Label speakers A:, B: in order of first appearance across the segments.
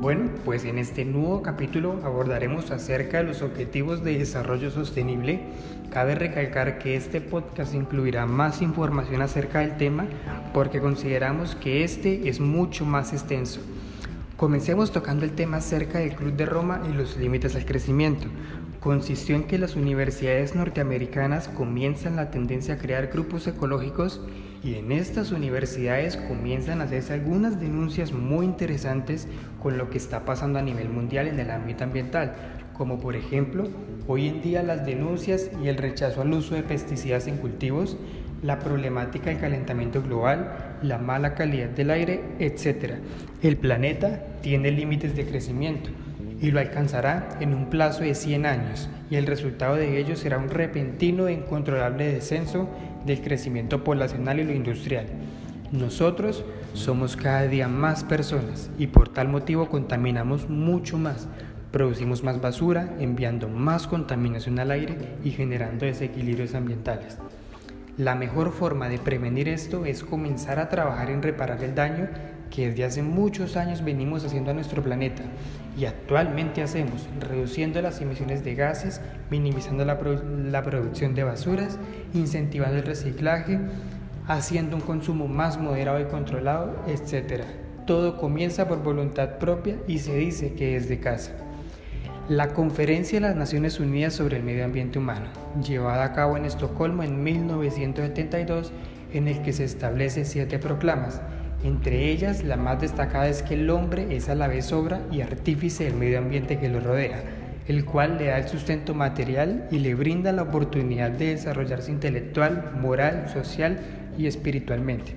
A: Bueno, pues en este nuevo capítulo abordaremos acerca de los objetivos de desarrollo sostenible. Cabe recalcar que este podcast incluirá más información acerca del tema porque consideramos que este es mucho más extenso. Comencemos tocando el tema acerca del Club de Roma y los límites al crecimiento. Consistió en que las universidades norteamericanas comienzan la tendencia a crear grupos ecológicos y en estas universidades comienzan a hacerse algunas denuncias muy interesantes con lo que está pasando a nivel mundial en el ámbito ambiental, como por ejemplo hoy en día las denuncias y el rechazo al uso de pesticidas en cultivos, la problemática del calentamiento global, la mala calidad del aire, etc. El planeta tiene límites de crecimiento y lo alcanzará en un plazo de 100 años y el resultado de ello será un repentino e incontrolable descenso del crecimiento poblacional y lo industrial. Nosotros somos cada día más personas y por tal motivo contaminamos mucho más, producimos más basura, enviando más contaminación al aire y generando desequilibrios ambientales. La mejor forma de prevenir esto es comenzar a trabajar en reparar el daño que desde hace muchos años venimos haciendo a nuestro planeta y actualmente hacemos, reduciendo las emisiones de gases, minimizando la, la producción de basuras, incentivando el reciclaje, haciendo un consumo más moderado y controlado, etc. Todo comienza por voluntad propia y se dice que es de casa. La Conferencia de las Naciones Unidas sobre el Medio Ambiente Humano, llevada a cabo en Estocolmo en 1972, en el que se establece siete proclamas, entre ellas, la más destacada es que el hombre es a la vez obra y artífice del medio ambiente que lo rodea, el cual le da el sustento material y le brinda la oportunidad de desarrollarse intelectual, moral, social y espiritualmente.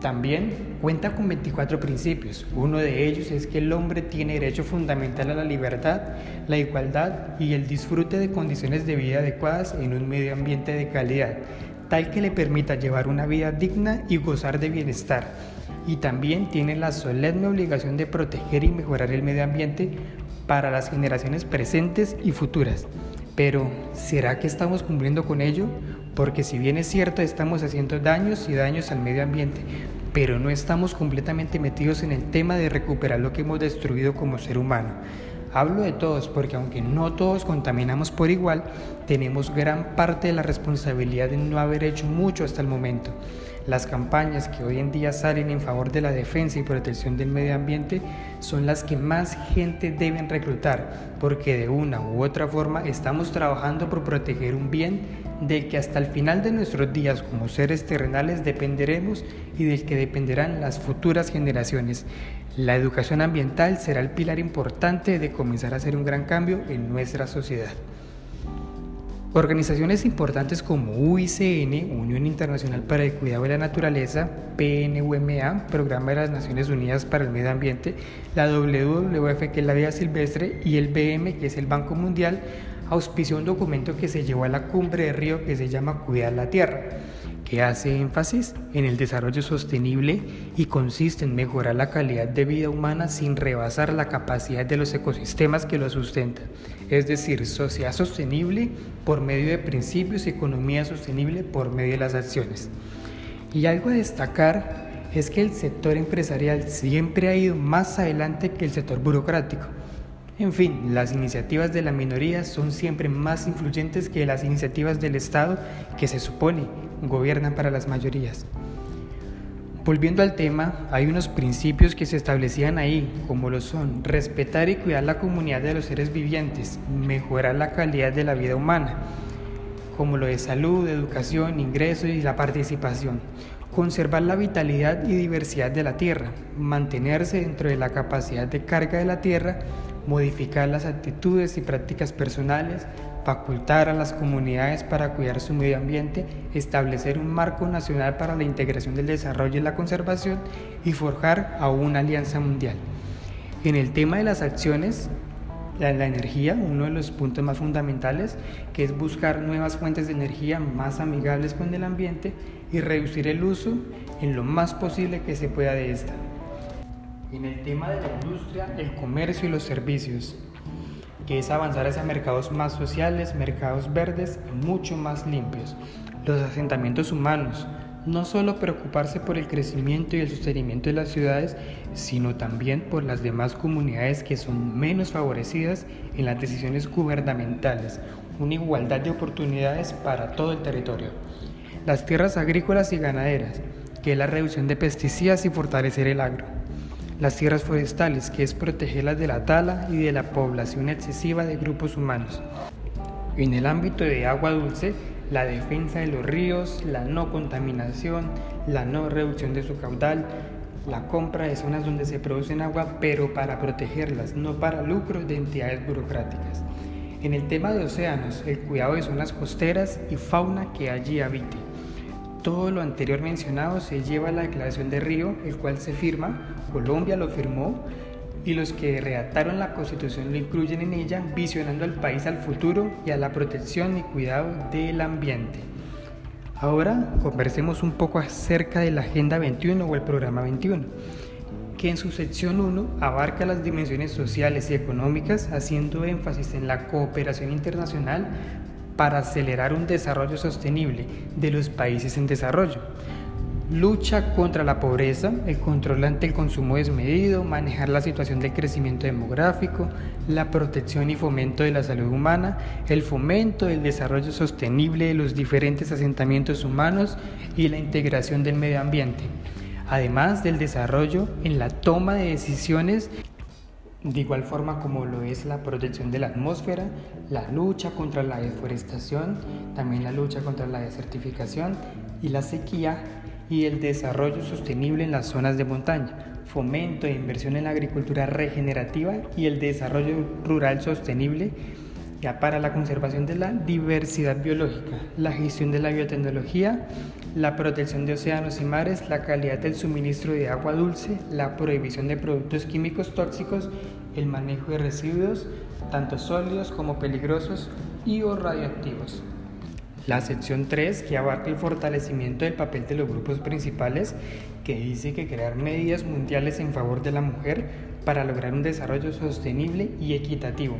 A: También cuenta con 24 principios. Uno de ellos es que el hombre tiene derecho fundamental a la libertad, la igualdad y el disfrute de condiciones de vida adecuadas en un medio ambiente de calidad, tal que le permita llevar una vida digna y gozar de bienestar y también tiene la solemne obligación de proteger y mejorar el medio ambiente para las generaciones presentes y futuras. Pero, ¿será que estamos cumpliendo con ello? Porque si bien es cierto, estamos haciendo daños y daños al medio ambiente, pero no estamos completamente metidos en el tema de recuperar lo que hemos destruido como ser humano. Hablo de todos porque aunque no todos contaminamos por igual, tenemos gran parte de la responsabilidad de no haber hecho mucho hasta el momento. Las campañas que hoy en día salen en favor de la defensa y protección del medio ambiente son las que más gente deben reclutar, porque de una u otra forma estamos trabajando por proteger un bien del que hasta el final de nuestros días como seres terrenales dependeremos y del que dependerán las futuras generaciones. La educación ambiental será el pilar importante de comenzar a hacer un gran cambio en nuestra sociedad. Organizaciones importantes como UICN, Unión Internacional para el Cuidado de la Naturaleza, PNUMA, Programa de las Naciones Unidas para el Medio Ambiente, la WWF, que es la Vida Silvestre, y el BM, que es el Banco Mundial, auspició un documento que se llevó a la cumbre de Río que se llama Cuidar la Tierra que hace énfasis en el desarrollo sostenible y consiste en mejorar la calidad de vida humana sin rebasar la capacidad de los ecosistemas que lo sustentan, es decir, sociedad sostenible por medio de principios y economía sostenible por medio de las acciones. Y algo a destacar es que el sector empresarial siempre ha ido más adelante que el sector burocrático. En fin, las iniciativas de la minoría son siempre más influyentes que las iniciativas del Estado que se supone gobiernan para las mayorías. Volviendo al tema, hay unos principios que se establecían ahí, como lo son respetar y cuidar la comunidad de los seres vivientes, mejorar la calidad de la vida humana, como lo de salud, educación, ingresos y la participación, conservar la vitalidad y diversidad de la tierra, mantenerse dentro de la capacidad de carga de la tierra, modificar las actitudes y prácticas personales, facultar a las comunidades para cuidar su medio ambiente, establecer un marco nacional para la integración del desarrollo y la conservación y forjar a una alianza mundial. En el tema de las acciones, la, la energía, uno de los puntos más fundamentales, que es buscar nuevas fuentes de energía más amigables con el ambiente y reducir el uso en lo más posible que se pueda de esta. En el tema de la industria, el comercio y los servicios, que es avanzar hacia mercados más sociales, mercados verdes y mucho más limpios. Los asentamientos humanos, no solo preocuparse por el crecimiento y el sostenimiento de las ciudades, sino también por las demás comunidades que son menos favorecidas en las decisiones gubernamentales, una igualdad de oportunidades para todo el territorio. Las tierras agrícolas y ganaderas, que es la reducción de pesticidas y fortalecer el agro. Las tierras forestales, que es protegerlas de la tala y de la población excesiva de grupos humanos. En el ámbito de agua dulce, la defensa de los ríos, la no contaminación, la no reducción de su caudal, la compra de zonas donde se producen agua, pero para protegerlas, no para lucros de entidades burocráticas. En el tema de océanos, el cuidado de zonas costeras y fauna que allí habite. Todo lo anterior mencionado se lleva a la Declaración de Río, el cual se firma, Colombia lo firmó, y los que redactaron la Constitución lo incluyen en ella, visionando al país al futuro y a la protección y cuidado del ambiente. Ahora conversemos un poco acerca de la Agenda 21 o el Programa 21, que en su sección 1 abarca las dimensiones sociales y económicas, haciendo énfasis en la cooperación internacional para acelerar un desarrollo sostenible de los países en desarrollo. Lucha contra la pobreza, el control ante el consumo desmedido, manejar la situación del crecimiento demográfico, la protección y fomento de la salud humana, el fomento del desarrollo sostenible de los diferentes asentamientos humanos y la integración del medio ambiente, además del desarrollo en la toma de decisiones de igual forma como lo es la protección de la atmósfera, la lucha contra la deforestación, también la lucha contra la desertificación y la sequía y el desarrollo sostenible en las zonas de montaña, fomento e inversión en la agricultura regenerativa y el desarrollo rural sostenible ya para la conservación de la diversidad biológica, la gestión de la biotecnología, la protección de océanos y mares, la calidad del suministro de agua dulce, la prohibición de productos químicos tóxicos, el manejo de residuos, tanto sólidos como peligrosos y o radioactivos. La sección 3, que abarca el fortalecimiento del papel de los grupos principales, que dice que crear medidas mundiales en favor de la mujer para lograr un desarrollo sostenible y equitativo.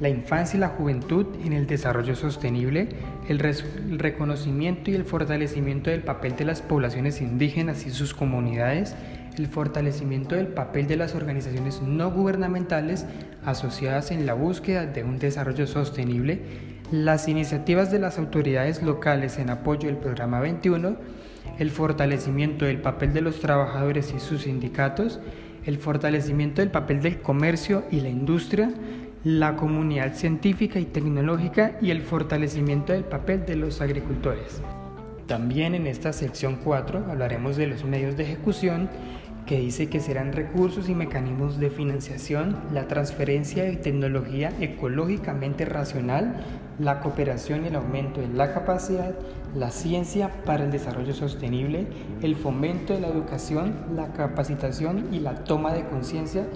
A: La infancia y la juventud en el desarrollo sostenible, el, reconocimiento y el fortalecimiento del papel de las poblaciones indígenas y sus comunidades, el fortalecimiento del papel de las organizaciones no gubernamentales asociadas en la búsqueda de un desarrollo sostenible las iniciativas de las autoridades locales en apoyo del programa 21, el fortalecimiento del papel de los trabajadores y sus sindicatos, el fortalecimiento del papel del comercio y la industria, la comunidad científica y tecnológica y el fortalecimiento del papel de los agricultores. También en esta sección 4 hablaremos de los medios de ejecución que dice que serán recursos y mecanismos de financiación, la transferencia de tecnología ecológicamente racional, la cooperación y el aumento de la capacidad, la ciencia para el desarrollo sostenible, el fomento de la educación, la capacitación y la toma de conciencia,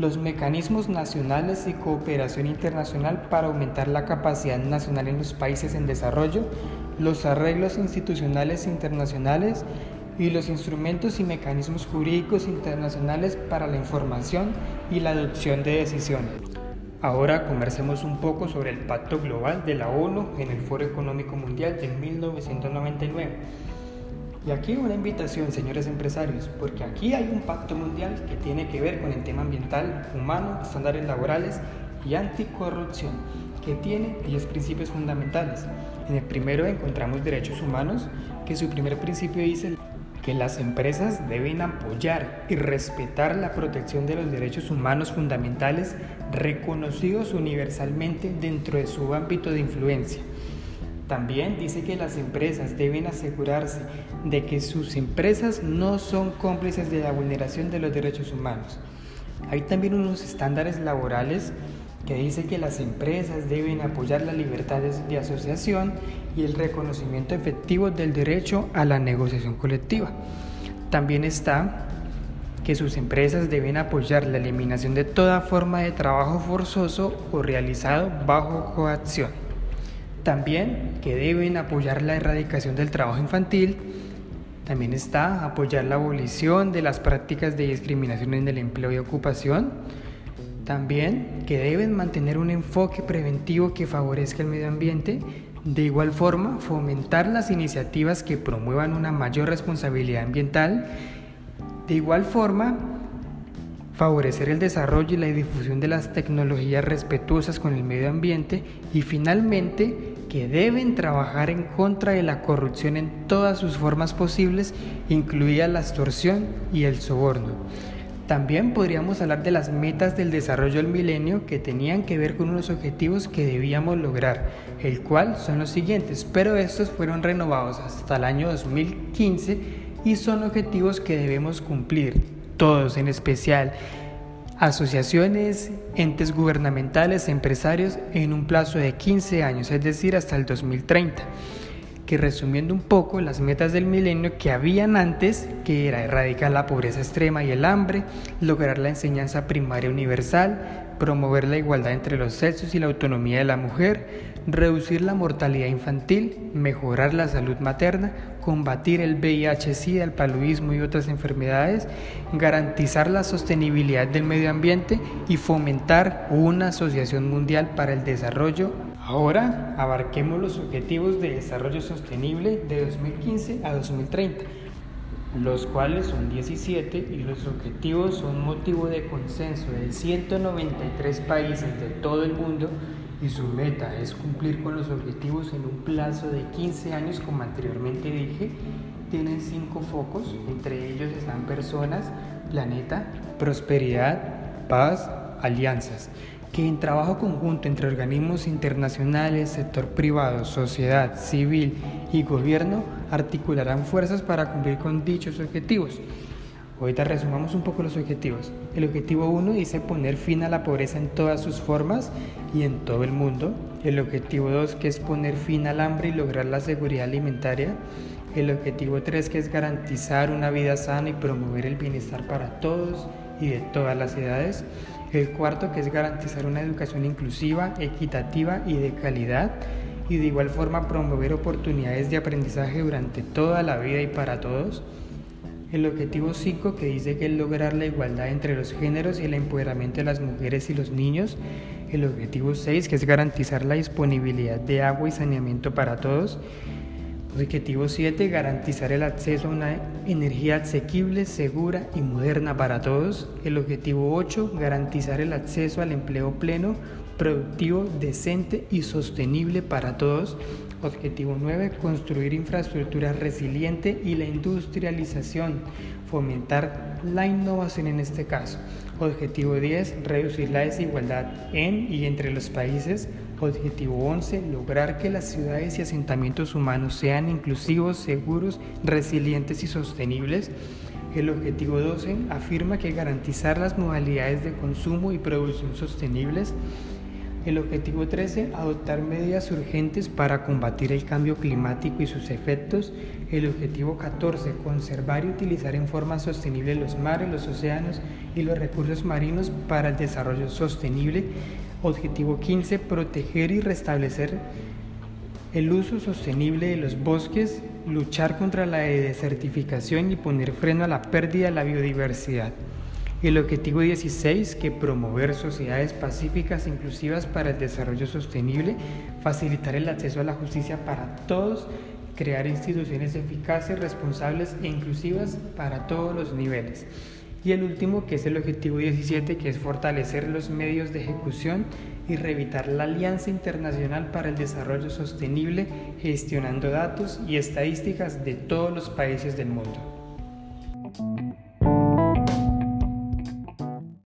A: los mecanismos nacionales y cooperación internacional para aumentar la capacidad nacional en los países en desarrollo, los arreglos institucionales internacionales, y los instrumentos y mecanismos jurídicos internacionales para la información y la adopción de decisiones. Ahora conversemos un poco sobre el Pacto Global de la ONU en el Foro Económico Mundial de 1999. Y aquí una invitación, señores empresarios, porque aquí hay un pacto mundial que tiene que ver con el tema ambiental, humano, estándares laborales y anticorrupción, que tiene 10 principios fundamentales. En el primero encontramos derechos humanos, que su primer principio dice que las empresas deben apoyar y respetar la protección de los derechos humanos fundamentales reconocidos universalmente dentro de su ámbito de influencia. También dice que las empresas deben asegurarse de que sus empresas no son cómplices de la vulneración de los derechos humanos. Hay también unos estándares laborales que dice que las empresas deben apoyar la libertad de asociación y el reconocimiento efectivo del derecho a la negociación colectiva. También está que sus empresas deben apoyar la eliminación de toda forma de trabajo forzoso o realizado bajo coacción. También que deben apoyar la erradicación del trabajo infantil. También está apoyar la abolición de las prácticas de discriminación en el empleo y ocupación también que deben mantener un enfoque preventivo que favorezca el medio ambiente, De igual forma, fomentar las iniciativas que promuevan una mayor responsabilidad ambiental. De igual forma, favorecer el desarrollo y la difusión de las tecnologías respetuosas con el medio ambiente y finalmente que deben trabajar en contra de la corrupción en todas sus formas posibles, incluida la extorsión y el soborno. También podríamos hablar de las metas del desarrollo del milenio que tenían que ver con unos objetivos que debíamos lograr, el cual son los siguientes, pero estos fueron renovados hasta el año 2015 y son objetivos que debemos cumplir todos, en especial asociaciones, entes gubernamentales, empresarios, en un plazo de 15 años, es decir, hasta el 2030 que resumiendo un poco las metas del milenio que habían antes, que era erradicar la pobreza extrema y el hambre, lograr la enseñanza primaria universal, promover la igualdad entre los sexos y la autonomía de la mujer, reducir la mortalidad infantil, mejorar la salud materna, combatir el VIH-Sida, el paludismo y otras enfermedades, garantizar la sostenibilidad del medio ambiente y fomentar una asociación mundial para el desarrollo. Ahora abarquemos los objetivos de desarrollo sostenible de 2015 a 2030 los cuales son 17 y los objetivos son motivo de consenso de 193 países de todo el mundo y su meta es cumplir con los objetivos en un plazo de 15 años como anteriormente dije. Tienen cinco focos, entre ellos están personas, planeta, prosperidad, paz, alianzas que en trabajo conjunto entre organismos internacionales, sector privado, sociedad civil y gobierno articularán fuerzas para cumplir con dichos objetivos. Ahorita resumamos un poco los objetivos. El objetivo 1 dice poner fin a la pobreza en todas sus formas y en todo el mundo. El objetivo 2 que es poner fin al hambre y lograr la seguridad alimentaria. El objetivo 3 que es garantizar una vida sana y promover el bienestar para todos y de todas las edades. El cuarto que es garantizar una educación inclusiva, equitativa y de calidad y de igual forma promover oportunidades de aprendizaje durante toda la vida y para todos. El objetivo 5 que dice que es lograr la igualdad entre los géneros y el empoderamiento de las mujeres y los niños. El objetivo 6 que es garantizar la disponibilidad de agua y saneamiento para todos. Objetivo 7, garantizar el acceso a una energía asequible, segura y moderna para todos. El objetivo 8, garantizar el acceso al empleo pleno, productivo, decente y sostenible para todos. Objetivo 9, construir infraestructura resiliente y la industrialización, fomentar la innovación en este caso. Objetivo 10, reducir la desigualdad en y entre los países. Objetivo 11, lograr que las ciudades y asentamientos humanos sean inclusivos, seguros, resilientes y sostenibles. El objetivo 12 afirma que garantizar las modalidades de consumo y producción sostenibles. El objetivo 13, adoptar medidas urgentes para combatir el cambio climático y sus efectos. El objetivo 14, conservar y utilizar en forma sostenible los mares, los océanos y los recursos marinos para el desarrollo sostenible. Objetivo 15, proteger y restablecer el uso sostenible de los bosques, luchar contra la desertificación y poner freno a la pérdida de la biodiversidad. El objetivo 16, que promover sociedades pacíficas e inclusivas para el desarrollo sostenible, facilitar el acceso a la justicia para todos, crear instituciones eficaces, responsables e inclusivas para todos los niveles. Y el último, que es el objetivo 17, que es fortalecer los medios de ejecución y revitar la Alianza Internacional para el Desarrollo Sostenible, gestionando datos y estadísticas de todos los países del mundo.